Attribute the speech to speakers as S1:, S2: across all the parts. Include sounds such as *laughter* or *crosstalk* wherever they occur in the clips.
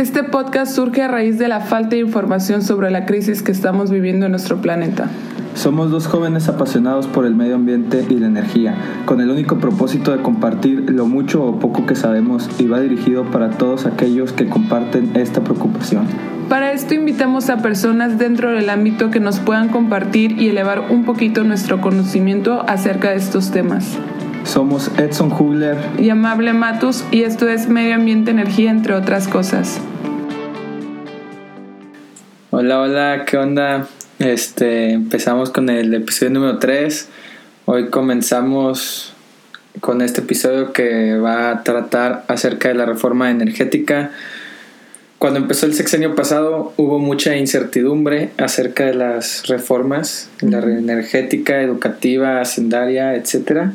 S1: Este podcast surge a raíz de la falta de información sobre la crisis que estamos viviendo en nuestro planeta.
S2: Somos dos jóvenes apasionados por el medio ambiente y la energía, con el único propósito de compartir lo mucho o poco que sabemos y va dirigido para todos aquellos que comparten esta preocupación.
S1: Para esto invitamos a personas dentro del ámbito que nos puedan compartir y elevar un poquito nuestro conocimiento acerca de estos temas.
S2: Somos Edson Hugler
S1: y Amable Matus y esto es Medio Ambiente Energía entre otras cosas.
S3: Hola, hola, ¿qué onda? Este, empezamos con el episodio número 3. Hoy comenzamos con este episodio que va a tratar acerca de la reforma energética. Cuando empezó el sexenio pasado hubo mucha incertidumbre acerca de las reformas, la energética, educativa, hacendaria, etcétera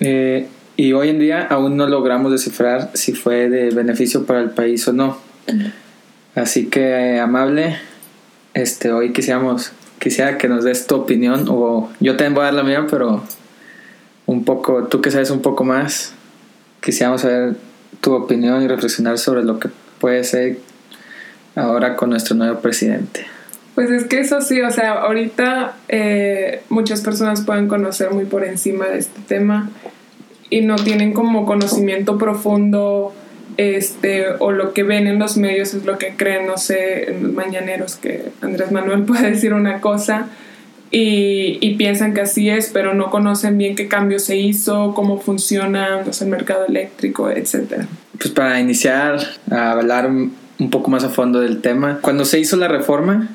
S3: eh, y hoy en día aún no logramos descifrar si fue de beneficio para el país o no. Así que, amable, este, hoy quisiéramos, quisiera que nos des tu opinión, o yo también voy a dar la mía, pero un poco, tú que sabes un poco más, quisiéramos saber tu opinión y reflexionar sobre lo que puede ser ahora con nuestro nuevo presidente.
S1: Pues es que eso sí, o sea, ahorita eh, muchas personas pueden conocer muy por encima de este tema y no tienen como conocimiento profundo este o lo que ven en los medios es lo que creen, no sé, en los mañaneros que Andrés Manuel *laughs* puede decir una cosa y, y piensan que así es, pero no conocen bien qué cambio se hizo, cómo funciona el mercado eléctrico, etc.
S3: Pues para iniciar a hablar un poco más a fondo del tema, cuando se hizo la reforma,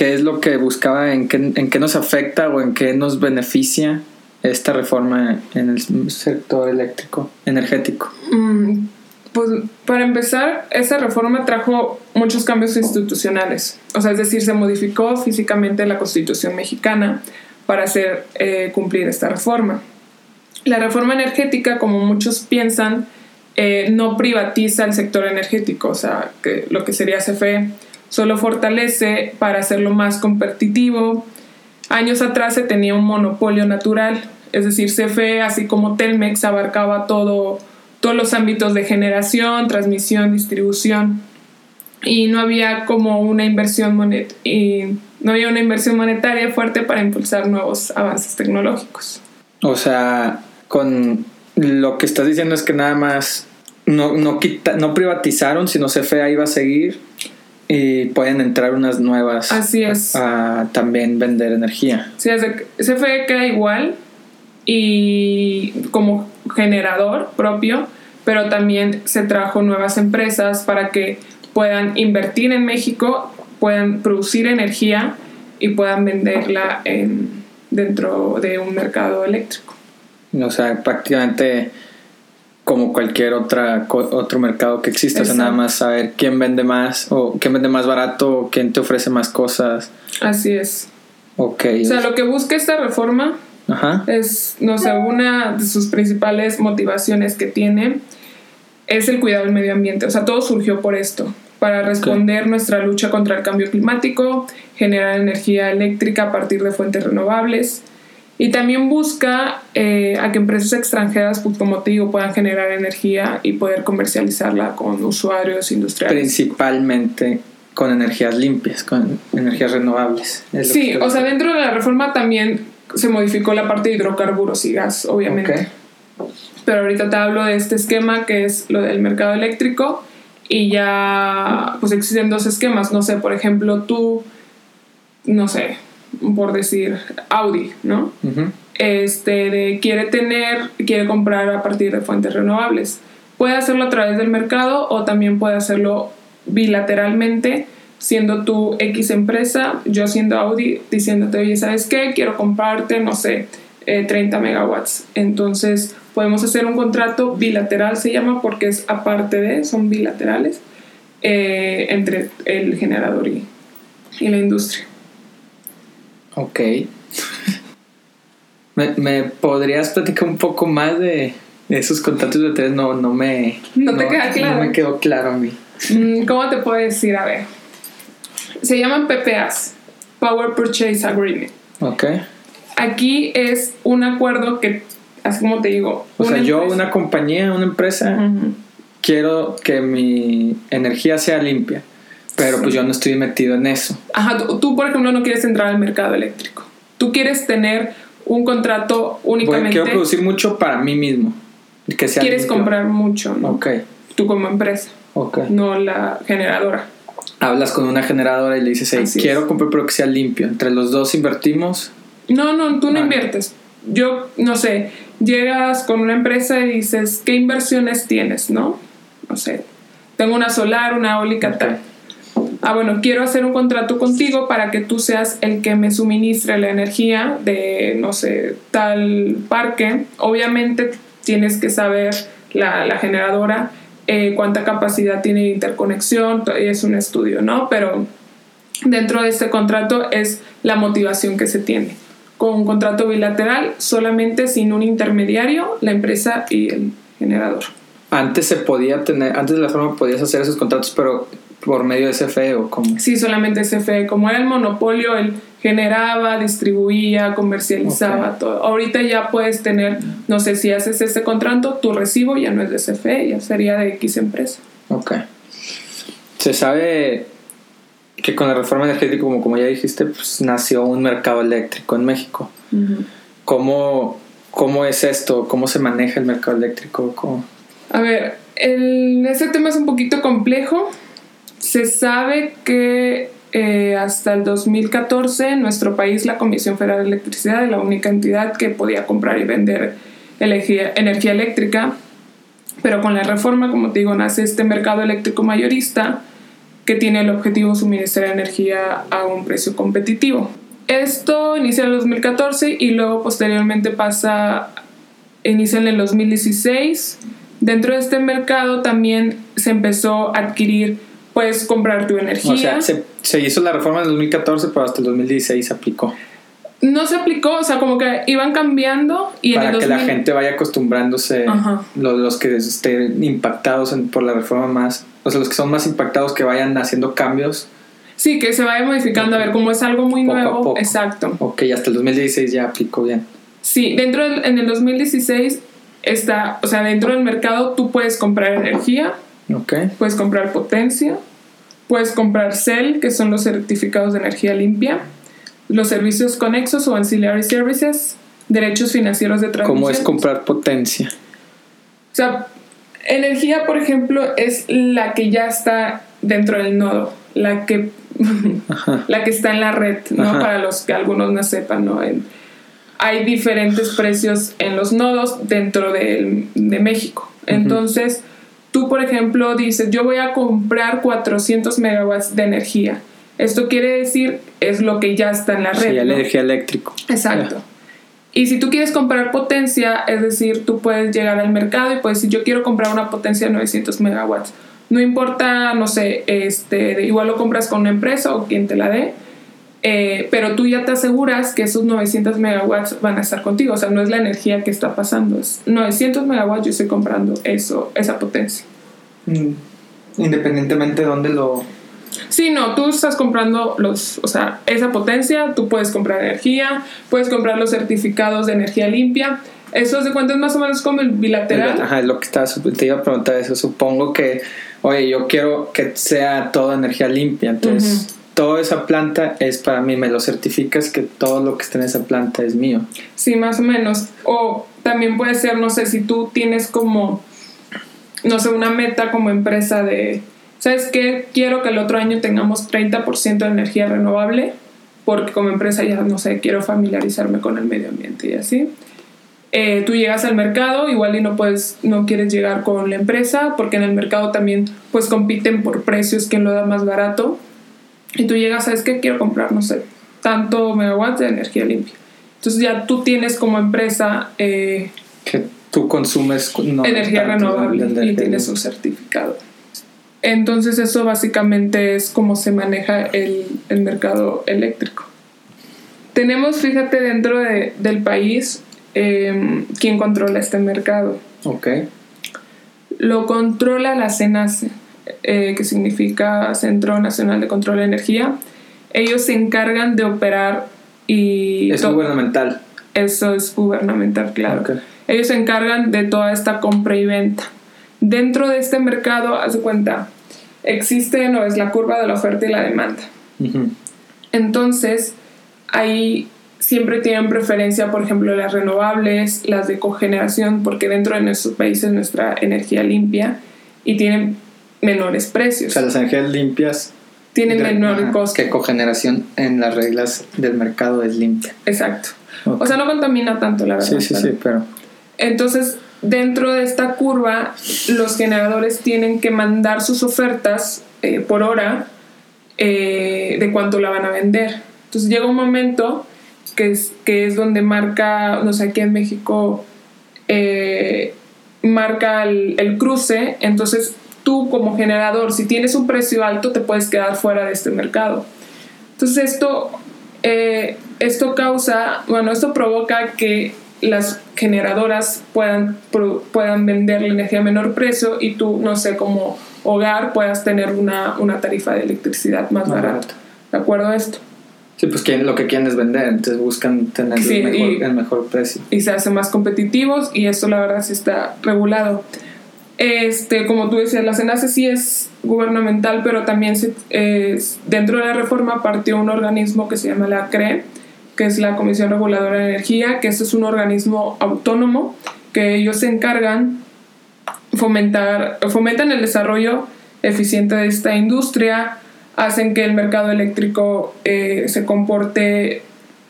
S3: ¿qué es lo que buscaba, en qué, en qué nos afecta o en qué nos beneficia esta reforma en el sector eléctrico, energético?
S1: Mm, pues para empezar, esa reforma trajo muchos cambios institucionales. O sea, es decir, se modificó físicamente la constitución mexicana para hacer eh, cumplir esta reforma. La reforma energética, como muchos piensan, eh, no privatiza el sector energético, o sea, que lo que sería CFE, solo fortalece para hacerlo más competitivo, Años atrás se tenía un monopolio natural, es decir, CFE, así como Telmex, abarcaba todo, todos los ámbitos de generación, transmisión, distribución, y no había como una inversión monet y no había una inversión monetaria fuerte para impulsar nuevos avances tecnológicos.
S3: O sea, con lo que estás diciendo es que nada más no, no, quita, no privatizaron, sino CFE iba a seguir y pueden entrar unas nuevas.
S1: Así es.
S3: A, también vender energía.
S1: Sí, CFE queda igual y como generador propio, pero también se trajo nuevas empresas para que puedan invertir en México, puedan producir energía y puedan venderla en, dentro de un mercado eléctrico.
S3: O sea, prácticamente como cualquier otra otro mercado que exista, o sea, nada más saber quién vende más o quién vende más barato o quién te ofrece más cosas.
S1: Así es.
S3: Ok.
S1: O sea, lo que busca esta reforma es, no sé, una de sus principales motivaciones que tiene es el cuidado del medio ambiente. O sea, todo surgió por esto, para responder nuestra lucha contra el cambio climático, generar energía eléctrica a partir de fuentes renovables y también busca eh, a que empresas extranjeras, pues, como te digo, puedan generar energía y poder comercializarla con usuarios industriales.
S3: Principalmente con energías limpias, con energías renovables.
S1: Sí, o sea, dentro de la reforma también se modificó la parte de hidrocarburos y gas, obviamente. Pero ahorita te hablo de este esquema que es lo del mercado eléctrico y ya pues existen dos esquemas. No sé, por ejemplo, tú, no sé, por decir, Audi, ¿no? Este, de, quiere tener, quiere comprar a partir de fuentes renovables. Puede hacerlo a través del mercado o también puede hacerlo bilateralmente, siendo tú X empresa, yo siendo Audi, diciéndote, oye, ¿sabes qué? Quiero comprarte, no sé, 30 eh, megawatts. Entonces, podemos hacer un contrato bilateral, se llama, porque es aparte de, son bilaterales, eh, entre el generador y la industria.
S3: Ok. *laughs* ¿Me, podrías platicar un poco más de esos contratos de tres? No, no me...
S1: No, te queda claro.
S3: No me quedó claro a mí.
S1: Mm, ¿Cómo te puedo decir? A ver. Se llaman PPAs. Power Purchase Agreement.
S3: Ok.
S1: Aquí es un acuerdo que, así como te digo...
S3: O sea, yo, una compañía, una empresa, quiero que mi energía sea limpia, pero pues yo no estoy metido en eso.
S1: Ajá, tú, por ejemplo no quieres entrar al mercado eléctrico. Tú quieres tener un contrato únicamente.
S3: quiero producir mucho para mí mismo.
S1: Que sea quieres comprar mucho, ¿no?
S3: Ok.
S1: Tú como empresa.
S3: Ok.
S1: No la generadora.
S3: Hablas con una generadora y le dices, hey, quiero comprar pero que sea limpio. Entre los dos invertimos.
S1: No, no, tú no inviertes. Yo, no sé, llegas con una empresa y dices, ¿qué inversiones tienes, no? No sé, tengo una solar, una eólica, tal. Ah, bueno, quiero hacer un contrato contigo para que tú seas el que me suministre la energía de, no sé, tal parque. Obviamente tienes que saber la, la generadora eh, cuánta capacidad tiene de interconexión, es un estudio, ¿no? Pero dentro de este contrato es la motivación que se tiene. Con un contrato bilateral, solamente sin un intermediario, la empresa y el generador.
S3: Antes se podía tener, antes de la forma podías hacer esos contratos, pero por medio de CFE o cómo?
S1: Sí, solamente CFE. Como era el monopolio, él generaba, distribuía, comercializaba todo. Ahorita ya puedes tener, no sé, si haces ese contrato, tu recibo ya no es de CFE, ya sería de X empresa.
S3: Ok. Se sabe que con la reforma energética, como, como ya dijiste, pues nació un mercado eléctrico en México. ¿Cómo, ¿Cómo, es esto? ¿Cómo se maneja el mercado eléctrico?
S1: A ver, el, ese tema es un poquito complejo se sabe que eh, hasta el 2014 en nuestro país la Comisión Federal de Electricidad era la única entidad que podía comprar y vender energía, energía eléctrica, pero con la reforma, como te digo, nace este mercado eléctrico mayorista que tiene el objetivo de suministrar energía a un precio competitivo. Esto inicia en el 2014 y luego posteriormente pasa, inicia en el 2016. Dentro de este mercado también se empezó a adquirir puedes comprar tu energía. O
S3: sea, se, hizo la reforma en el 2014, pero hasta el 2016 se aplicó.
S1: No se aplicó, o sea, como que iban cambiando y
S3: Para que la gente vaya acostumbrándose, los, los, que estén impactados por la reforma más, o sea, los que son más impactados que vayan haciendo cambios.
S1: Sí, que se vaya modificando, a ver, como es algo muy nuevo, exacto.
S3: Ok, hasta el 2016 ya aplicó bien.
S1: Sí, dentro del, en el 2016 está, o sea, dentro del mercado tú puedes comprar energía,
S3: okay.
S1: puedes comprar potencia, Puedes comprar CEL, que son los certificados de energía limpia, los servicios conexos o ancillary services, derechos financieros de transmisión.
S3: ¿Cómo es comprar potencia?
S1: O sea, energía, por ejemplo, es la que ya está dentro del nodo, la que, *laughs* la que está en la red, ¿no? Para los que algunos no sepan, ¿no? hay diferentes precios en los nodos dentro de, México. Entonces, Tú, por ejemplo, dices, yo voy a comprar 400 megawatts de energía. Esto quiere decir, es lo que ya está en la red.
S3: Sí, la energía eléctrica.
S1: Exacto. Y si tú quieres comprar potencia, es decir, tú puedes llegar al mercado y puedes decir, yo quiero comprar una potencia de 900 megawatts. No importa, no sé, este, igual lo compras con una empresa o quien te la dé, eh, pero tú ya te aseguras que esos 900 megawatts van a estar contigo. O sea, no es la energía que está pasando, es 900 megawatts, yo estoy comprando eso, esa potencia.
S2: Mm. Independientemente de dónde lo...
S1: Sí, no, tú estás comprando los, o sea, esa potencia, tú puedes comprar energía, puedes comprar los certificados de energía limpia. Eso de cuenta es más o menos como el bilateral.
S3: Ajá, es lo que estaba, te iba a preguntar eso. Supongo que, oye, yo quiero que sea toda energía limpia, entonces toda esa planta es para mí, me lo certificas que todo lo que está en esa planta es mío.
S1: Sí, más o menos. O también puede ser, no sé, si tú tienes como, no sé, una meta como empresa de, ¿sabes qué? Quiero que el otro año tengamos 30% de energía renovable, porque como empresa ya, no sé, quiero familiarizarme con el medio ambiente y así. Eh, tú llegas al mercado, igual y no puedes, no quieres llegar con la empresa, porque en el mercado también pues compiten por precios, quién lo da más barato y tú llegas, ¿sabes qué? Quiero comprar, no sé, tanto megawatts de energía limpia. Entonces ya tú tienes como empresa... Eh,
S3: que tú consumes
S1: energía renovable y tienes un certificado. Entonces eso básicamente es cómo se maneja el, el mercado eléctrico. Tenemos, fíjate, dentro de, del país eh, quién controla este mercado.
S3: Ok.
S1: Lo controla la CENACE. Eh, que significa Centro Nacional de Control de Energía, ellos se encargan de operar y...
S3: Es gubernamental.
S1: Eso es gubernamental, claro. Ellos se encargan de toda esta compra y venta. Dentro de este mercado, haz cuenta, existe no es la curva de la oferta y la demanda. Entonces, ahí siempre tienen preferencia, por ejemplo, las renovables, las de cogeneración, porque dentro de nuestros países nuestra energía limpia y tienen menores precios.
S3: O sea, las energías limpias
S1: tienen menor costo.
S3: Que cogeneración en las reglas del mercado es limpia.
S1: Exacto. O sea, no contamina tanto, la verdad.
S3: Sí, sí, sí, pero...
S1: Entonces, dentro de esta curva, los generadores tienen que mandar sus ofertas eh, por hora eh, de cuánto la van a vender. Entonces llega un momento que es, que es donde marca, no sé, aquí en México eh, marca el, el, cruce, entonces tú como generador, si tienes un precio alto, te puedes quedar fuera de este mercado. Entonces esto, esto causa, bueno, esto provoca que las generadoras puedan, puedan vender la energía a menor precio y tú, no sé, como hogar puedas tener una, una tarifa de electricidad más, barata. ¿De acuerdo a esto?
S3: Sí, pues lo que quieren es vender, entonces buscan tener el, mejor, el, mejor, precio.
S1: Y se hacen más competitivos y esto la verdad sí está regulado. Este, como tú decías, la SENACE sí es gubernamental, pero también se, dentro de la reforma partió un organismo que se llama la CRE, que es la Comisión Reguladora de Energía, que este es un organismo autónomo que ellos se encargan fomentar, fomentan el desarrollo eficiente de esta industria, hacen que el mercado eléctrico eh, se comporte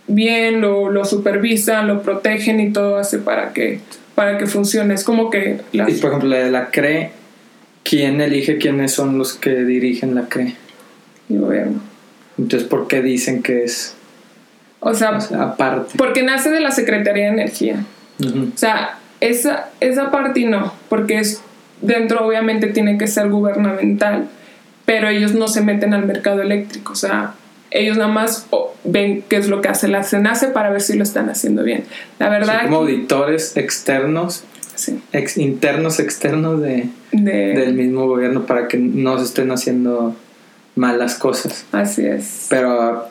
S1: bien, lo, lo, supervisan, lo protegen y todo hace para que, para que funcione. Es como que...
S3: Y por ejemplo, la de la CRE, ¿quién elige quiénes son los que dirigen la CRE?
S1: El gobierno.
S3: Entonces, ¿por qué dicen que es
S1: o sea, aparte. Porque nace de la Secretaría de Energía. O sea, esa, esa parte no, porque es dentro obviamente tiene que ser gubernamental, pero ellos no se meten al mercado eléctrico, o sea, ellos nada más ven qué es lo que hace la CENACE para ver si lo están haciendo bien. La verdad...
S3: como auditores externos, ex, internos, externos de, del mismo gobierno para que no se estén haciendo malas cosas.
S1: Así es.
S3: Pero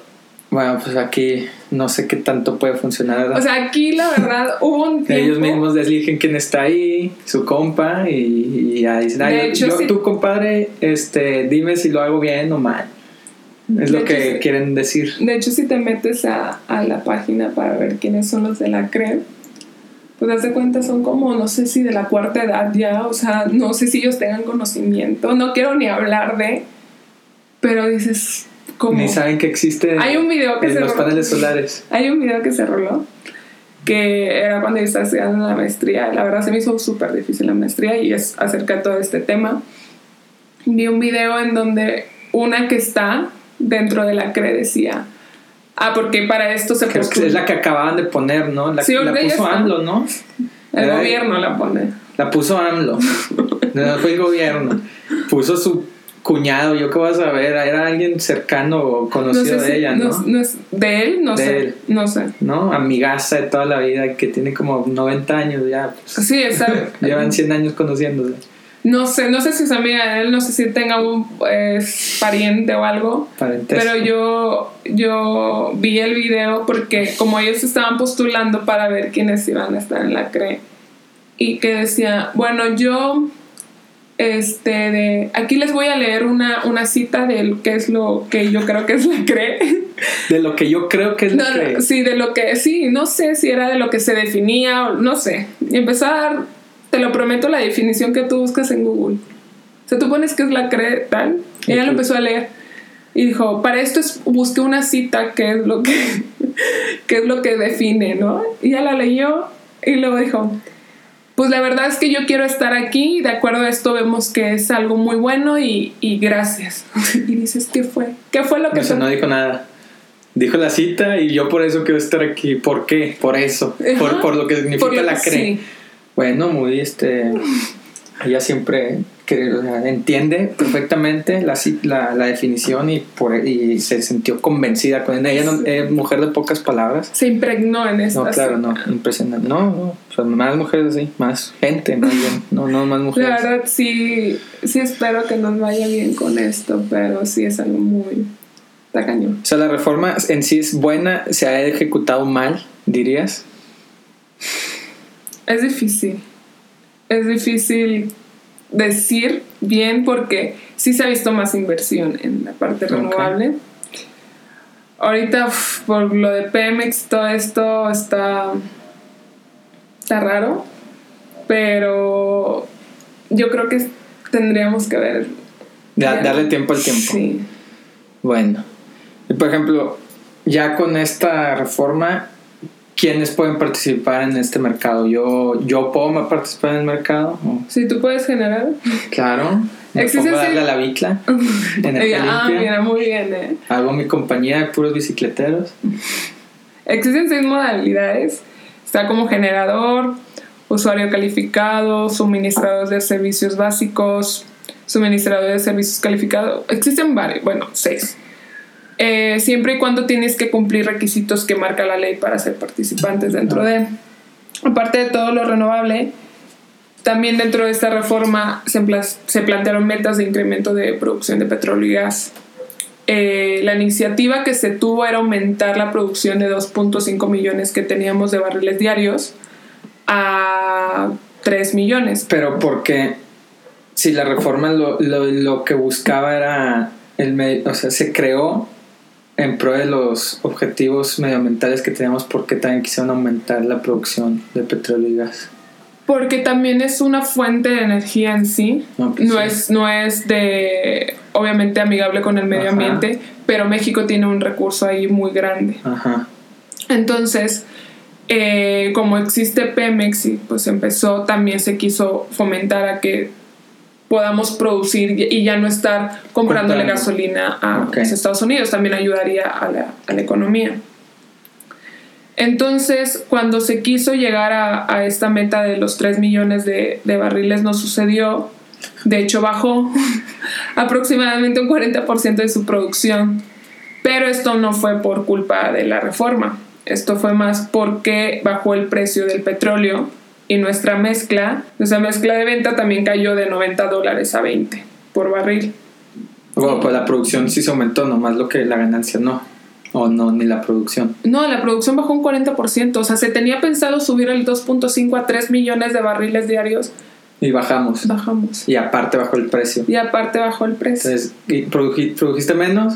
S3: bueno, pues aquí no sé qué tanto puede funcionar.
S1: O sea, aquí la verdad *laughs* hubo un tiempo...
S3: Ellos mismos eligen quién está ahí, su compa, y, ya dicen, Ay, yo, tu compadre, este, dime si lo hago bien o mal. Es lo que quieren decir.
S1: De hecho, si te metes a, a, la página para ver quiénes son los de la CRE, pues das de cuenta son como, no sé si de la cuarta edad ya, o sea, no sé si ellos tengan conocimiento, no quiero ni hablar de, pero dices,
S3: ni saben que existe
S1: hay un video que
S3: se los paneles solares. *laughs*
S1: Hay un video que se roló que era cuando yo estaba estudiando la maestría. La verdad se me hizo súper difícil la maestría y es acerca de todo este tema. Vi un video en donde una que está dentro de la CRE decía, ah, porque para esto se
S3: Creo que es la que acababan de poner, ¿no? La, la puso AMLO, ¿no?
S1: El gobierno la pone.
S3: La puso AMLO. *laughs* no fue el gobierno. Puso su cuñado, yo qué vas a ver, era alguien cercano o conocido de ella, ¿no?
S1: No, es de él, no sé, no sé.
S3: ¿No? Amigaza de toda la vida, que tiene como 90 años ya.
S1: Pues, sí, exacto. *laughs*
S3: Llevan 100 años conociéndose.
S1: No sé, no sé si es amiga de él, no sé si tenga un pariente o algo. Pero yo, yo vi el video porque como ellos estaban postulando para ver quiénes iban a estar en la CRE. Y que decía, bueno, yo este, de, aquí les voy a leer una, una cita de qué es lo que yo creo que es la CRE.
S3: De lo que yo creo que es la CRE.
S1: sí, de lo que, sí, no sé si era de lo que se definía, o no sé. Y dar, te lo prometo, la definición que tú buscas en Google. O sea, tú pones qué es la CRE tal, y ella lo empezó a leer. Y dijo, para esto es, busqué una cita que es lo que, *laughs* que es lo que define, ¿no? Y ella la leyó y luego dijo, pues la verdad es que yo quiero estar aquí y de acuerdo a esto vemos que es algo muy bueno y, gracias. *laughs* y dices, ¿qué fue? ¿Qué fue lo que...
S3: No, no dijo nada. Dijo la cita y yo por eso quiero estar aquí. ¿Por qué? Por eso. Por, lo que significa la cree. Bueno, muy este... Ella siempre entiende perfectamente la, la, la, definición y, por, y se sintió convencida con ella. Ella no, es mujer de pocas palabras.
S1: Se impregnó en eso.
S3: No, claro, no, impresionante. No, no, más mujeres así, más gente, más bien. No, no, más mujeres.
S1: La verdad, sí, sí espero que nos vaya bien con esto, pero sí es algo muy tacaño.
S3: O sea, la reforma en sí es buena, se ha ejecutado mal, dirías.
S1: Es difícil. Es difícil decir bien porque sí se ha visto más inversión en la parte renovable. Ahorita por lo de Pemex todo esto está está raro, pero yo creo que tendríamos que ver
S3: darle tiempo al tiempo.
S1: Sí.
S3: Bueno, y por ejemplo, ya con esta reforma ¿quiénes pueden participar en este mercado? ¿Yo, yo puedo participar en el mercado?
S1: Sí, tú puedes generar.
S3: Claro. A darle a la bicla. *laughs*
S1: ah, mira, muy bien, ¿eh?
S3: Hago mi compañía de puros bicicleteros.
S1: Existen seis modalidades. Está como generador, usuario calificado, suministrador de servicios básicos, suministrador de servicios calificados. Existen varios, bueno, seis. Eh, siempre y cuando tienes que cumplir requisitos que marca la ley para ser participantes dentro de. Aparte de todo lo renovable, también dentro de esta reforma se, se plantearon metas de incremento de producción de petróleo y gas. Eh, la iniciativa que se tuvo era aumentar la producción de 2.5 millones que teníamos de barriles diarios a 3 millones.
S3: Pero porque si la reforma lo, lo, lo que buscaba era el o sea, se creó en pro de los objetivos medioambientales que teníamos, ¿por qué también quisieron aumentar la producción de petróleo y gas?
S1: Porque también es una fuente de energía en sí. No, pues es, no es de, obviamente, amigable con el medio ambiente, pero México tiene un recurso ahí muy grande. Ajá. Entonces, eh, como existe Pemex y pues empezó, también se quiso fomentar a que podamos producir y ya no estar comprándole gasolina a los Estados Unidos, también ayudaría a la, a la, economía. Entonces, cuando se quiso llegar a, a esta meta de los 3 millones de, de, barriles, no sucedió. De hecho, bajó *laughs* aproximadamente un 40% de su producción. Pero esto no fue por culpa de la reforma. Esto fue más porque bajó el precio del petróleo y nuestra mezcla, nuestra mezcla de venta también cayó de 90 dólares a 20 por barril.
S3: Bueno, pues la producción sí se aumentó, nomás lo que la ganancia no. O no, ni la producción.
S1: No, la producción bajó un 40%. O sea, se tenía pensado subir el 2.5 a 3 millones de barriles diarios.
S3: Y bajamos.
S1: Bajamos.
S3: Y aparte bajó el precio.
S1: Y aparte bajó el precio.
S3: Entonces, y produjiste menos.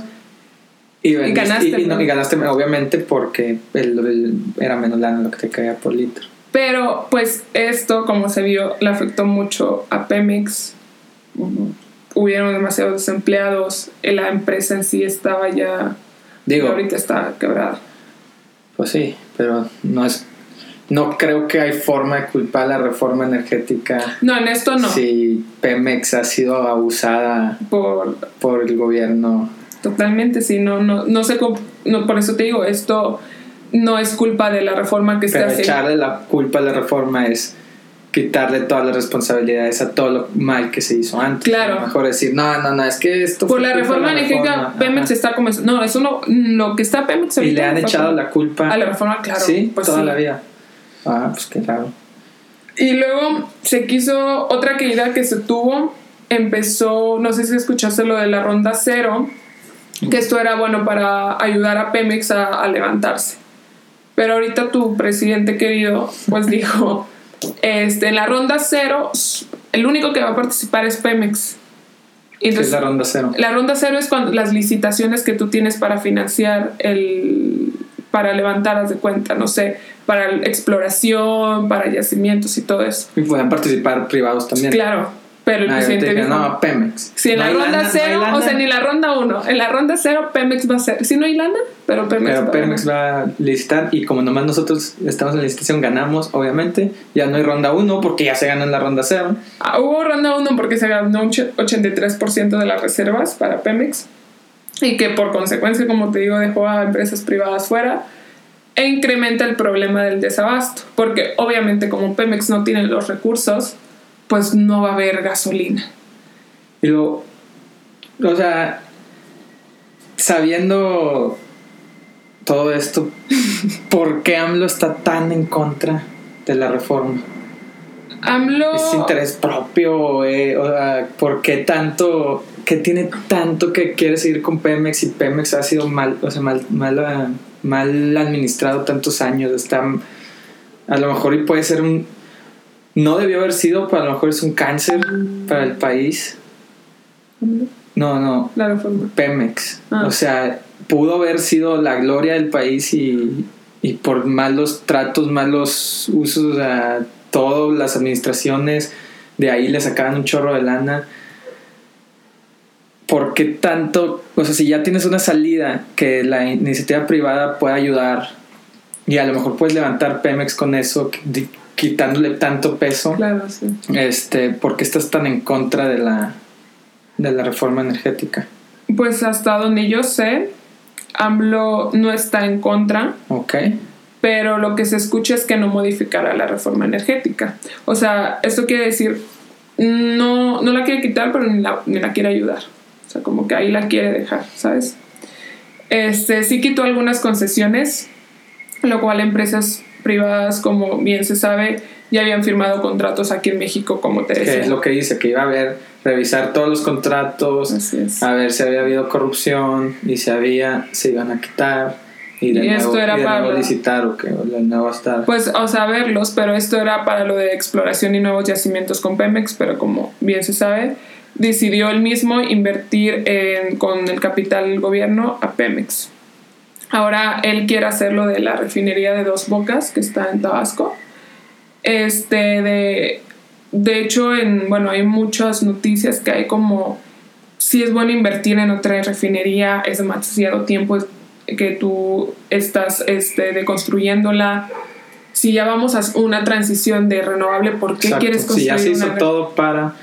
S3: Y, ganaste. Y, ganaste, obviamente, porque era menos lana lo que te caía por litro.
S1: Pero pues esto, como se vio, le afectó mucho a Pemex. Hubieron demasiados desempleados. La empresa en sí estaba ya... Digo, ahorita está quebrada.
S3: Pues sí, pero no es... No creo que hay forma de culpar la reforma energética.
S1: No, en esto no.
S3: Si Pemex ha sido abusada por, por el gobierno.
S1: Totalmente, sí, no, no, no sé, no, por eso te digo, esto no es culpa de la reforma que está
S3: haciendo. Echarle la culpa a la reforma es quitarle todas las responsabilidades a todo lo mal que se hizo antes.
S1: Claro.
S3: mejor decir, no, no, no, es que esto
S1: Por la reforma energética, Pemex está como. No, eso no. Lo que está Pemex
S3: Y le han echado la culpa.
S1: A la reforma, claro.
S3: Sí, pues toda la vida. Ah, pues qué raro.
S1: Y luego se quiso. Otra caída que se tuvo. Empezó. No sé si escuchaste lo de la ronda cero. Que esto era bueno para ayudar a Pemex a levantarse. Pero ahorita tu presidente querido, pues dijo, este, en la ronda cero, el único que va a participar es Pemex.
S3: ¿Qué es la ronda cero?
S1: La ronda cero es cuando las licitaciones que tú tienes para financiar el para levantar de cuenta, no sé, para exploración, para yacimientos y todo eso.
S3: Y pueden participar privados también.
S1: Claro. Pero el presidente dijo,
S3: no, Pemex.
S1: Si en la ronda cero, o sea, ni la ronda uno, en la ronda cero Pemex va a ser. Si no hay lana, pero Pemex,
S3: pero Pemex va a licitar y como nomás nosotros estamos en la licitación, ganamos, obviamente. Ya no hay ronda uno porque ya se ganó en la ronda cero.
S1: Ah, hubo ronda uno porque se ganó un 83% de las reservas para Pemex y que por consecuencia, como te digo, dejó a empresas privadas fuera e incrementa el problema del desabasto porque obviamente como Pemex no tiene los recursos pues no va a haber gasolina.
S3: Y luego, o sea, sabiendo todo esto, *laughs* ¿por qué AMLO está tan en contra de la reforma?
S1: AMLO...
S3: ¿Es interés propio? Eh? O sea, ¿por qué tanto, qué tiene tanto que quiere seguir con Pemex y Pemex ha sido mal, o sea, mal, mal, mal administrado tantos años? Está, a lo mejor y puede ser un no debió haber sido, pero a lo mejor es un cáncer para el país. No, no.
S1: La reforma.
S3: Pemex.
S1: Ah.
S3: O sea, pudo haber sido la gloria del país y, y por malos tratos, malos usos a todas las administraciones, de ahí le sacaban un chorro de lana. ¿Por qué tanto? O sea, si ya tienes una salida que la iniciativa privada puede ayudar y a lo mejor puedes levantar Pemex con eso, quitándole tanto peso,
S1: Claro, sí.
S3: este, ¿por qué estás tan en contra de la, de la reforma energética?
S1: Pues hasta donde yo sé, AMLO no está en contra,
S3: Ok.
S1: pero lo que se escucha es que no modificará la reforma energética. O sea, esto quiere decir, no, no la quiere quitar, pero ni la, ni la quiere ayudar. O sea, como que ahí la quiere dejar, ¿sabes? Este, sí quitó algunas concesiones, lo cual empresas privadas, como bien se sabe, ya habían firmado contratos aquí en México, como te
S3: Que
S1: decía.
S3: es lo que dice, que iba a haber, revisar todos los contratos, a ver si había habido corrupción y si había, se iban a quitar y de
S1: Y
S3: nuevo,
S1: esto era
S3: y de nuevo
S1: para-
S3: licitar o que de nuevo estar.
S1: Pues, o sea, verlos, pero esto era para lo de exploración y nuevos yacimientos con Pemex, pero como bien se sabe, decidió él mismo invertir en- con el capital del gobierno a Pemex. Ahora él quiere hacer lo de la refinería de Dos Bocas, que está en Tabasco. Este, de, de hecho, en, bueno, hay muchas noticias que hay como, si es bueno invertir en otra refinería, es demasiado tiempo que tú estás este, deconstruyéndola. Si ya vamos a una transición de renovable, ¿por qué
S3: Exacto.
S1: quieres
S3: Si
S1: construir
S3: ya se hizo
S1: una
S3: todo para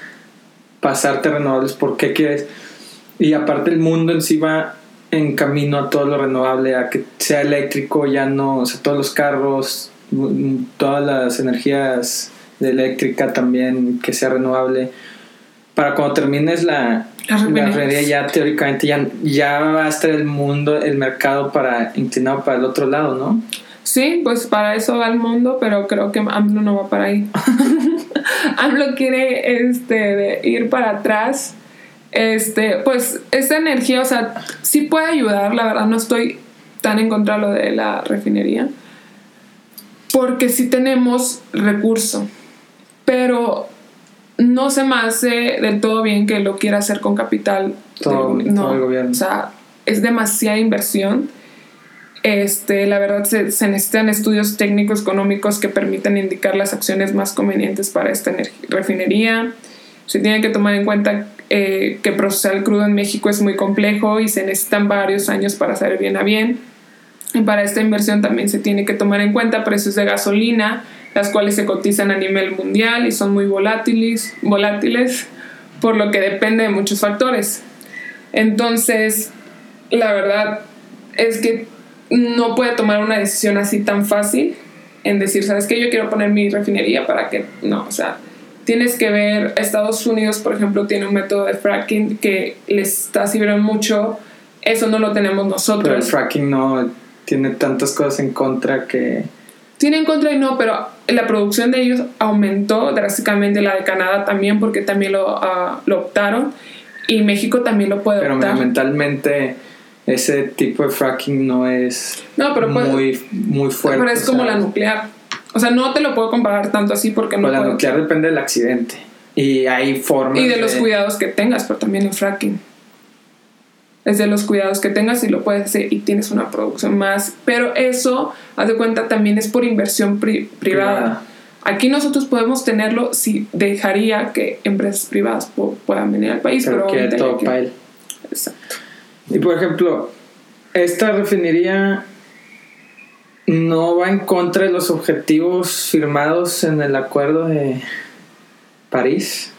S3: pasarte renovables, ¿por qué quieres? Y aparte el mundo en sí va en camino a todo lo renovable, a que sea eléctrico, ya no, o sea, todos los carros, todas las energías de eléctrica también, que sea renovable. Para cuando termines la, refinería, ya teóricamente ya, ya va a estar el mundo, el mercado para inclinado para el otro lado, ¿no?
S1: Sí, pues para eso va el mundo, pero creo que AMLO no va para ahí. *laughs* AMLO quiere este, ir para atrás. Este, pues esta energía, o sea, sí puede ayudar, la verdad no estoy tan en contra de lo de la refinería, porque sí tenemos recurso, pero no se me hace del todo bien que lo quiera hacer con capital.
S3: Todo-
S1: del- no,
S3: todo el gobierno.
S1: O sea, es demasiada inversión. Este, la verdad se, se necesitan estudios técnicos económicos que permitan indicar las acciones más convenientes para esta refinería. Se tiene que tomar en cuenta eh, que procesar el crudo en México es muy complejo y se necesitan varios años para saber bien a bien. Y para esta inversión también se tiene que tomar en cuenta precios de gasolina, las cuales se cotizan a nivel mundial y son muy volátiles, volátiles por lo que depende de muchos factores. Entonces, la verdad es que no puede tomar una decisión así tan fácil en decir, ¿sabes qué? Yo quiero poner mi refinería para que... No, o sea, tienes que ver, Estados Unidos, por ejemplo, tiene un método de fracking que les está sirviendo mucho, eso no lo tenemos
S3: Pero el
S1: nosotros.
S3: fracking no tiene tantas cosas en contra que...
S1: Tiene en contra y no, pero la producción de ellos aumentó drásticamente, la de Canadá también, porque también lo, ah, lo optaron, y México también lo puede
S3: Pero
S1: optar.
S3: mentalmente ese tipo de fracking no es
S1: No, pero puede-
S3: muy, muy fuerte.
S1: pero es como la nuclear. O sea, no te lo puedo comparar tanto así porque no
S3: pues la nuclear depende del accidente. Y hay formas
S1: Y de los cuidados que tengas, pero también el fracking. Es de los cuidados que tengas y lo puedes hacer y tienes una producción más. Pero eso, haz de cuenta, también es por inversión pri- privada.
S3: Privada.
S1: Aquí nosotros podemos tenerlo si dejaría que empresas privadas pu- puedan venir al país, pero,
S3: Pero que todo
S1: que-
S3: para él.
S1: Exacto.
S3: Y por ejemplo, esta refinería no va en contra de los objetivos firmados en el acuerdo de París.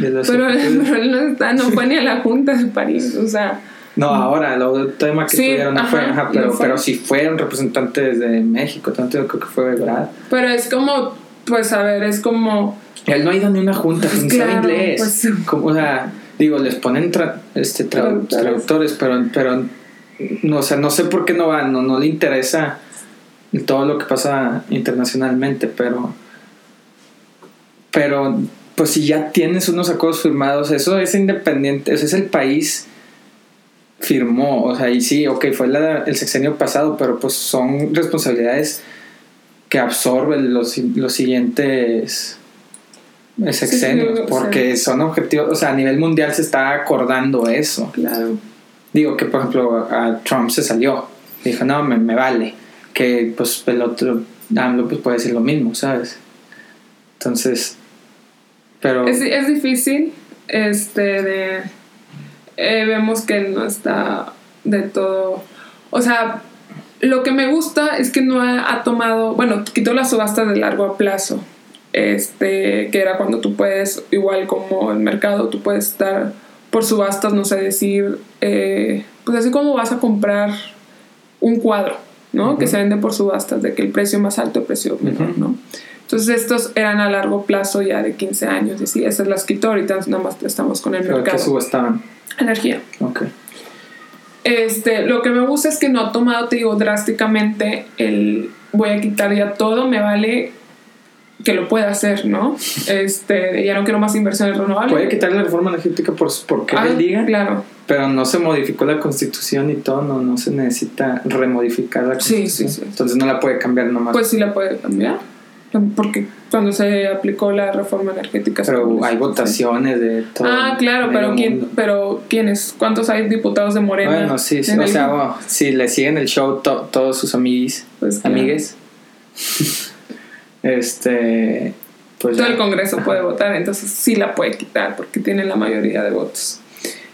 S3: De los
S1: Pero, pero él no, está, no fue ni a la Junta de París, o sea,
S3: No, ahora, el tema que
S1: Sí,
S3: tuvieron no fue,
S1: ajá, no
S3: pero,
S1: fue.
S3: pero sí fueron representantes de México, tanto yo creo que fue Ebrard.
S1: pero es como, pues a ver, es como
S3: Él no ha ido ni una junta,
S1: Pues
S3: ni sabe inglés.
S1: pues.
S3: Como, o sea, digo, les ponen tra- este,
S1: traductores,
S3: pero, pero no, o sea, no sé por qué no van, no, no le interesa todo lo que pasa internacionalmente, pero pero pues si ya tienes unos acuerdos firmados, eso es independiente, ese es el país firmó, o sea, y sí, ok, fue la- el sexenio pasado, pero pues son responsabilidades que absorbe los, los siguientes sexenios, porque son objetivos, o sea, a nivel mundial se está acordando eso.
S1: Claro.
S3: Digo que, por ejemplo, a Trump se salió, dijo, no, me, vale, que pues el otro AMLO pues puede decir lo mismo, ¿sabes? Entonces, pero...
S1: Es, es difícil, este, de... Eh, vemos que no está de todo... O sea, lo que me gusta es que no ha, tomado, bueno, quitó las subastas de largo plazo, este, que era cuando tú puedes, igual como el mercado, tú puedes estar por subastas, no sé decir, eh, pues así como vas a comprar un cuadro, ¿no? Que se vende por subastas, de que el precio más alto, el precio menor, ¿no? Entonces estos eran a largo plazo ya de 15 años, y sí, esas las quitó, ahorita nada más estamos con el
S3: ¿Pero
S1: mercado.
S3: ¿Qué subastaban?
S1: Energía.
S3: Ok.
S1: Este, lo que me gusta es que no ha tomado, te digo, drásticamente el voy a quitar ya todo, me vale que lo pueda hacer, ¿no? Este, ya no quiero más inversiones renovables.
S3: Puede quitar la reforma energética por, porque
S1: Ah,
S3: él diga,
S1: Claro.
S3: pero no se modificó la constitución y todo, no, no se necesita remodificar la
S1: Sí,
S3: constitución.
S1: sí, sí.
S3: Entonces no la puede cambiar nomás.
S1: Pues sí la puede cambiar. Porque cuando se aplicó la reforma energética.
S3: pero hay votaciones de todo.
S1: Ah, claro, pero ¿quién, pero ¿quiénes? ¿Cuántos hay diputados de Morena?
S3: Bueno, sí, sí. O sea, bueno, si le siguen el show to- todos sus amiguis,
S1: Pues, claro. *laughs*
S3: este, pues
S1: todo
S3: ya.
S1: el Congreso puede votar, entonces sí la puede quitar porque tiene la mayoría de votos.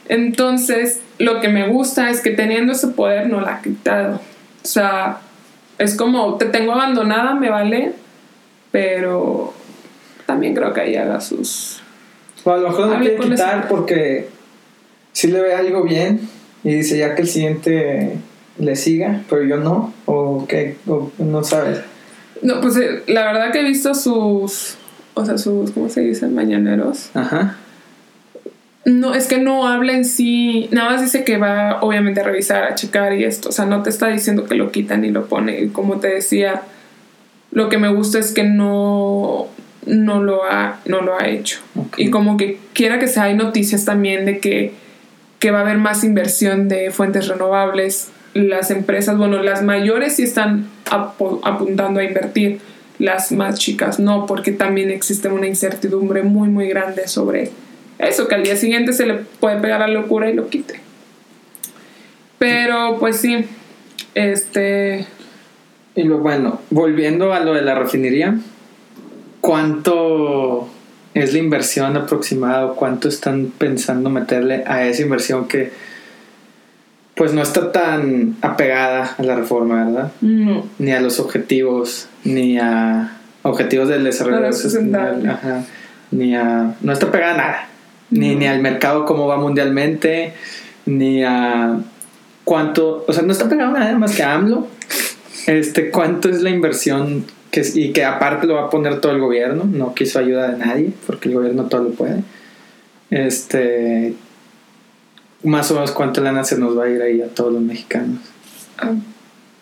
S1: Entonces, lo que me gusta es que teniendo ese poder no la ha quitado. O sea, es como, te tengo abandonada, me vale, pero también creo que ahí haga sus...
S3: O a lo mejor no quiere quitar
S1: ese-
S3: porque si le ve algo bien y dice ya que el siguiente le siga, pero yo no, o que no sabes.
S1: No, pues eh, la verdad que he visto sus, o sea, sus, ¿cómo se dicen? Mañaneros.
S3: Ajá.
S1: No, es que no habla en sí, nada más dice que va obviamente a revisar, a checar y esto, o sea, no te está diciendo que lo quitan y lo pone, y como te decía, lo que me gusta es que no, no, lo, ha, no lo ha hecho. Y como que quiera que sea, hay noticias también de que, que va a haber más inversión de fuentes renovables, las empresas, bueno, las mayores sí están apu- apuntando a invertir, las más chicas no, porque también existe una incertidumbre muy, muy grande sobre eso, que al día siguiente se le puede pegar la locura y lo quite. Pero pues sí, este,
S3: Y lo bueno, volviendo a lo de la refinería, ¿cuánto es la inversión aproximada? ¿Cuánto están pensando meterle a esa inversión que pues no está tan apegada a la reforma, ¿verdad?
S1: no,
S3: Ni a los objetivos, ni a objetivos del desarrollo sostenible,
S1: sustentable.
S3: ajá, ni a... No está pegada a nada. Ni,
S1: No.
S3: ni al mercado cómo va mundialmente, ni a cuánto... O sea, no está pegado a nada más que a AMLO. Este, ¿Cuánto es la inversión? Que, es- y que aparte lo va a poner todo el gobierno. No quiso ayuda de nadie, porque el gobierno todo lo puede. Este... Más o menos cuánto lana se nos va a ir ahí a todos los mexicanos.
S1: Ah,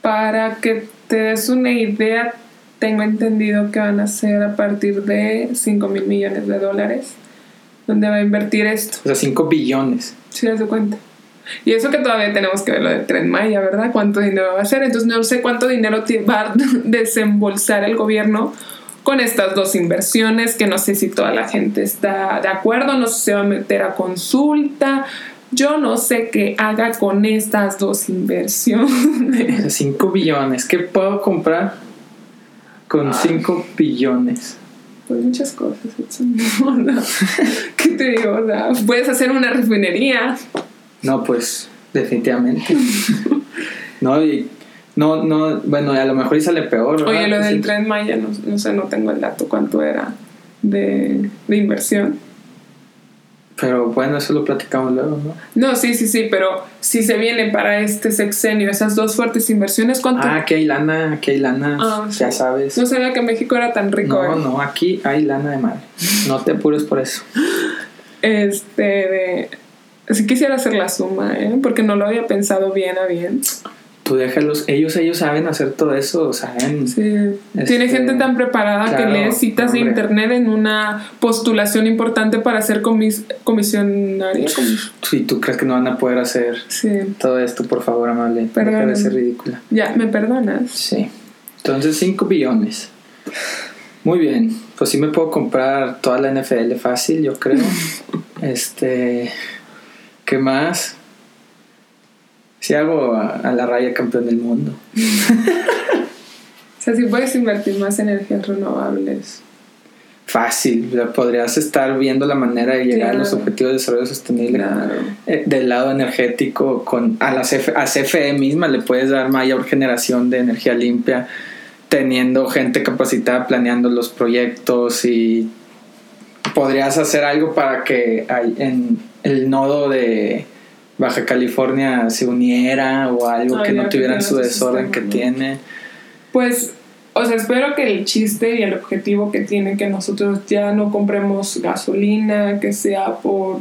S1: Para que te des una idea, tengo entendido que van a ser a partir de 5 mil millones de dólares, donde va a invertir esto.
S3: O sea, 5 billones.
S1: Si das cuenta. Y eso que todavía tenemos que ver lo del tren Maya, ¿verdad? ¿Cuánto dinero va a ser? Entonces no sé cuánto dinero va a *laughs* desembolsar el gobierno con estas dos inversiones, que no sé si toda la gente está de acuerdo, no sé si se va a meter a consulta. Yo no sé qué haga con estas dos inversiones. *laughs*
S3: 5 billones. ¿Qué puedo comprar con 5 billones?
S1: Pues muchas cosas. *laughs* ¿Qué te digo? O sea, puedes hacer una refinería.
S3: No, pues, definitivamente. *laughs* no, y. No, no, bueno, a lo mejor y sale peor. ¿verdad?
S1: Oye, lo
S3: Pues,
S1: del
S3: sí.
S1: tren Maya, no, no sé, no tengo el dato cuánto era de, de inversión.
S3: Pero bueno, eso lo platicamos luego, ¿no?
S1: No, sí, sí, sí, pero si se vienen para este sexenio esas dos fuertes inversiones, ¿cuánto?
S3: Ah, aquí hay lana, aquí hay lana,
S1: Ah,
S3: ya
S1: sí.
S3: sabes.
S1: No sabía que México era tan rico.
S3: No,
S1: ¿eh?
S3: no, aquí hay lana de madre. No te apures por eso. *gasps*
S1: Este, de... Sí quisiera hacer la suma, ¿eh? Porque no lo había pensado bien a bien.
S3: Tú déjalos, ellos, ellos saben hacer todo eso, saben.
S1: Sí.
S3: Este,
S1: Tiene gente tan preparada
S3: claro,
S1: que lee citas de internet en una postulación importante para ser comis comisionaria. Comis-
S3: Si tú crees que no van a poder hacer
S1: Sí.
S3: todo esto, por favor, amable. Deja
S1: Perdóname.
S3: de ser ridícula.
S1: Ya, ¿me perdonas?
S3: Sí. Entonces 5 billones. Muy bien. Pues sí me puedo comprar toda la NFL fácil, yo creo. *laughs* este. ¿Qué más? Si hago a, a la raya campeón del mundo.
S1: O sea, si puedes invertir más en energías renovables.
S3: Fácil, podrías estar viendo la manera de llegar a los objetivos de desarrollo sostenible
S1: Claro.
S3: eh, del lado energético. Con, a, la CF a CFE misma le puedes dar mayor generación de energía limpia, teniendo gente capacitada planeando los proyectos y podrías hacer algo para que en el nodo de Baja California se uniera o algo que no tuvieran su desorden que tiene.
S1: Pues, o sea, espero que el chiste y el objetivo que tiene que nosotros ya no compremos gasolina, que sea por,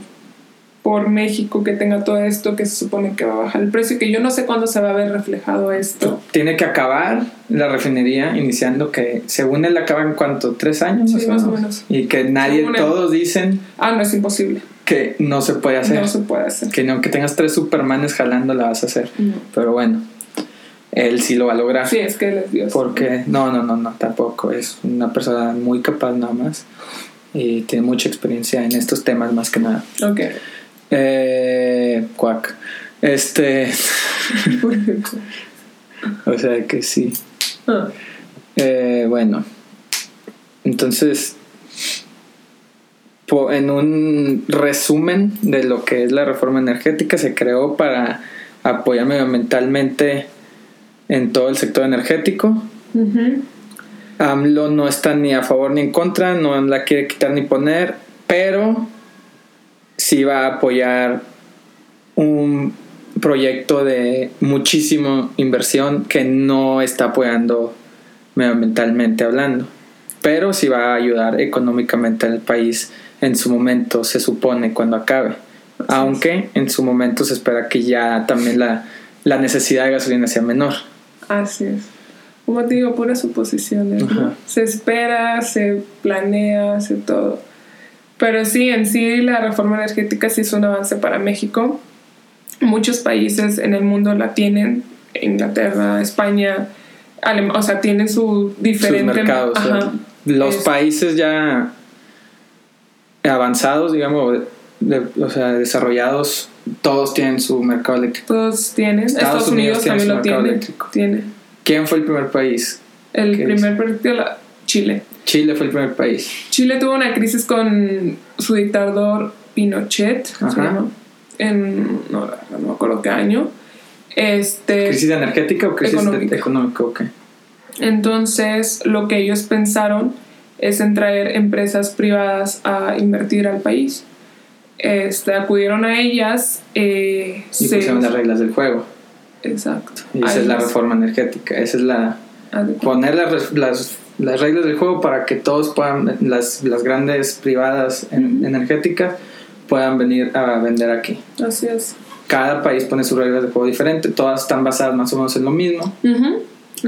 S1: por México, que tenga todo esto, que se supone que va a bajar el precio, que yo no sé cuándo se va a ver reflejado esto.
S3: Tiene que acabar la refinería, iniciando que según él acaba en cuánto, tres años.
S1: Sí, más o menos.
S3: Y que nadie,
S1: Según él.
S3: todos dicen
S1: Ah, no es imposible.
S3: Que no se puede hacer.
S1: No se puede hacer.
S3: Que no, que tengas tres supermanes jalando la vas a hacer.
S1: No.
S3: Pero bueno, él sí lo va a lograr.
S1: Sí, es que él es Dios.
S3: Porque, no, no, no, no, tampoco. Es una persona muy capaz nada más. Y tiene mucha experiencia en estos temas más que nada.
S1: Ok.
S3: Eh, cuac. Este, *laughs* o sea que sí.
S1: Ah,
S3: Eh, bueno, entonces, en un resumen de lo que es la reforma energética, se creó para apoyar medioambientalmente en todo el sector energético.
S1: ujú.
S3: AMLO no está ni a favor ni en contra, no la quiere quitar ni poner, pero sí va a apoyar un proyecto de muchísima inversión que no está apoyando medioambientalmente hablando, pero sí va a ayudar económicamente al país en su momento, se supone, cuando acabe. Aunque en su momento se espera que ya también la, la necesidad de gasolina sea menor.
S1: Así es. Como te digo, puras suposiciones. ¿no? Se espera, se planea, se todo. Pero sí, en sí la reforma energética sí es un avance para México. Muchos países en el mundo la tienen. Inglaterra, España, Alem- o sea, tienen su diferente...
S3: sus mercados.
S1: Ajá.
S3: los
S1: Es-
S3: países ya avanzados, digamos, de- o sea, desarrollados, todos tienen su mercado eléctrico.
S1: Todos tienen. Estados, Unidos,
S3: tiene
S1: también
S3: su
S1: lo
S3: mercado
S1: tiene.
S3: eléctrico.
S1: Tiene.
S3: ¿Quién fue el primer país?
S1: El
S3: ¿Qué
S1: primer la- Chile.
S3: Chile fue el primer país.
S1: Chile tuvo una crisis con su dictador Pinochet,
S3: Ajá.
S1: en no, no me acuerdo qué año. Este,
S3: ¿Crisis energética o crisis
S1: Económica.
S3: económica? ok.
S1: entonces lo que ellos pensaron es en traer empresas privadas a invertir al país. Este, acudieron a ellas. eh,
S3: Y
S1: se-
S3: pusieron las reglas del juego.
S1: Exacto.
S3: Y esa
S1: Ahí
S3: es la reforma energética. Esa es la. Poner las, las, las reglas del juego para que todos puedan, las, las grandes privadas en- energéticas puedan venir a vender aquí.
S1: Así es.
S3: Cada país pone sus reglas de juego diferente, todas están basadas más o menos en lo mismo,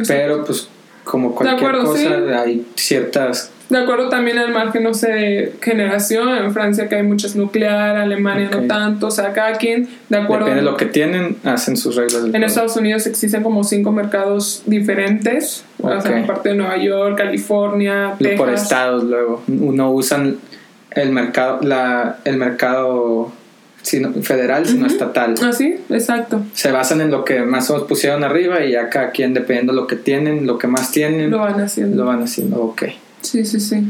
S3: pero pues como cualquier
S1: acuerdo,
S3: cosa
S1: sí.
S3: hay ciertas...
S1: De acuerdo también al margen, no sé, generación, en Francia que hay muchas nuclear, Alemania
S3: Ok.
S1: no tanto, o sea, cada quien, de acuerdo.
S3: Depende de lo que tienen, hacen sus reglas
S1: En. Estados Unidos existen como cinco mercados diferentes, o
S3: Ok.
S1: sea, aparte de Nueva York, California, Texas.
S3: por estados luego. Uno usan el mercado, la, el mercado sino- federal, sino
S1: Ujú.
S3: estatal.
S1: Ah, sí, exacto.
S3: Se basan en lo que más o pusieron arriba y cada quien, dependiendo de lo que tienen, lo que más tienen,
S1: Lo
S3: lo,
S1: van haciendo.
S3: van haciendo. Ok.
S1: Sí, sí, sí.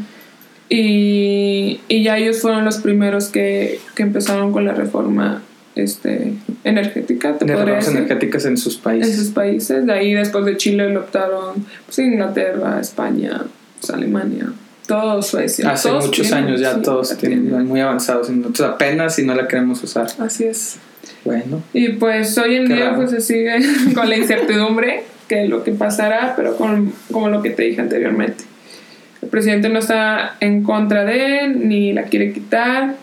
S1: Y, y ya ellos fueron los primeros que, que empezaron con la reforma este, energética, te
S3: De
S1: podría
S3: reformas
S1: decir.
S3: energéticas en sus
S1: en
S3: países.
S1: sus países. De ahí después de Chile lo optaron pues, Inglaterra, España, pues, Alemania, todo Suecia.
S3: Hace
S1: todos
S3: muchos
S1: tienen,
S3: años ya
S1: sí,
S3: todos tienen,
S1: tienen.
S3: muy avanzados. Nosotros apenas si no la queremos usar.
S1: Así es.
S3: Bueno,
S1: Y pues hoy en día
S3: raro.
S1: pues se sigue *laughs* con la incertidumbre que lo que pasará, pero con, como lo que te dije anteriormente. El presidente no está en contra de él, ni la quiere quitar,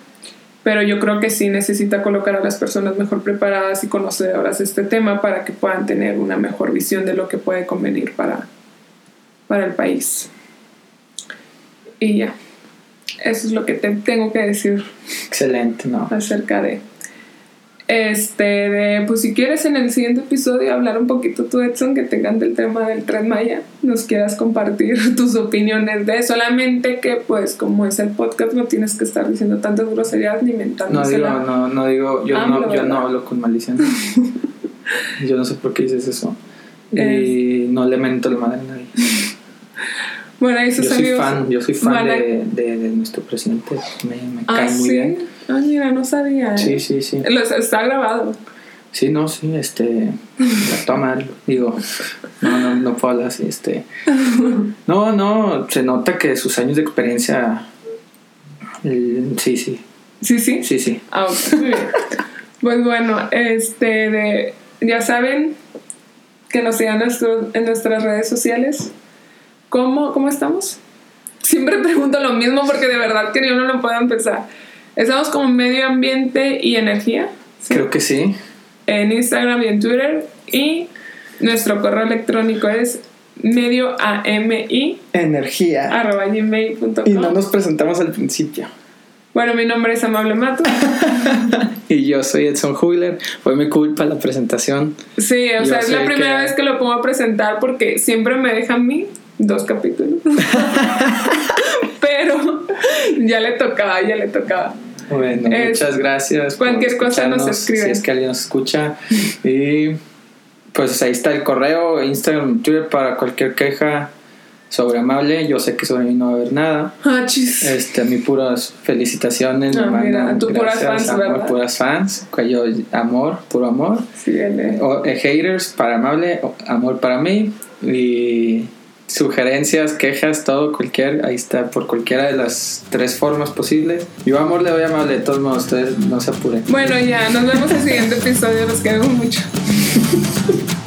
S1: pero yo creo que sí necesita colocar a las personas mejor preparadas y conocedoras de este tema para que puedan tener una mejor visión de lo que puede convenir para, para el país. Y ya, eso es lo que te tengo que decir
S3: excelente, ¿no?
S1: acerca de... Este, de, pues si quieres en el siguiente episodio hablar un poquito tú, Edson, que te encanta el tema del Tren Maya, nos quieras compartir *laughs* tus opiniones de solamente que pues como es el podcast no tienes que estar diciendo tantas groserías ni mentando.
S3: No digo, no, no digo, yo, no, yo no hablo con malicia. *laughs* yo no sé por qué dices eso. Y no le mento la madre a nadie. *laughs*
S1: Bueno, esos
S3: yo
S1: soy
S3: fan, yo soy fan de, de, nuestro presidente. Me, me ah, cae muy bien.
S1: Ah, mira, no sabía.
S3: Sí, ¿eh? sí, sí.
S1: está grabado.
S3: Sí, no, sí, este. La toma, digo. No, no, no puedo hablar así, este. No, no, se nota que sus años de experiencia. sí, sí.
S1: ¿Sí, sí?
S3: Sí, sí.
S1: Ah, *laughs* Pues bueno, este, de, ya saben que nos sigan en nuestras redes sociales. ¿Cómo, ¿Cómo estamos? Siempre pregunto lo mismo porque de verdad que yo no lo puedo empezar. Estamos como medio ambiente y energía.
S3: Creo que sí.
S1: En Instagram y en Twitter. Y nuestro correo electrónico es medio ami
S3: energía.
S1: arroba gmail.com
S3: y no nos presentamos al principio.
S1: Bueno mi nombre es Amable Mato. *laughs*
S3: Y yo soy Edson Huiler. Fue mi culpa la presentación.
S1: Sí o sea es la primera vez que lo pongo a presentar porque siempre me dejan mí dos capítulos. *laughs* *laughs* Pero ya le tocaba ya le tocaba
S3: bueno, muchas gracias.
S1: Cualquier cosa nos escribe.
S3: Si es que alguien nos escucha. Y pues ahí está el correo, Instagram, Twitter para cualquier queja sobre Amable. Yo sé que sobre mí no va a haber nada.
S1: Ah.
S3: Este, a mí puras felicitaciones.
S1: Ah, mira, tú puras fans,
S3: amor, Puras fans. Yo, amor, puro amor.
S1: Sí,
S3: o, eh, haters para Amable, amor para mí. Y sugerencias, quejas, todo, cualquier, ahí está, por cualquiera de las tres formas posibles. Yo amor le voy a amable de todos modos, ustedes no se apuren.
S1: Bueno, ya, nos vemos en el siguiente episodio, los queremos mucho. *laughs*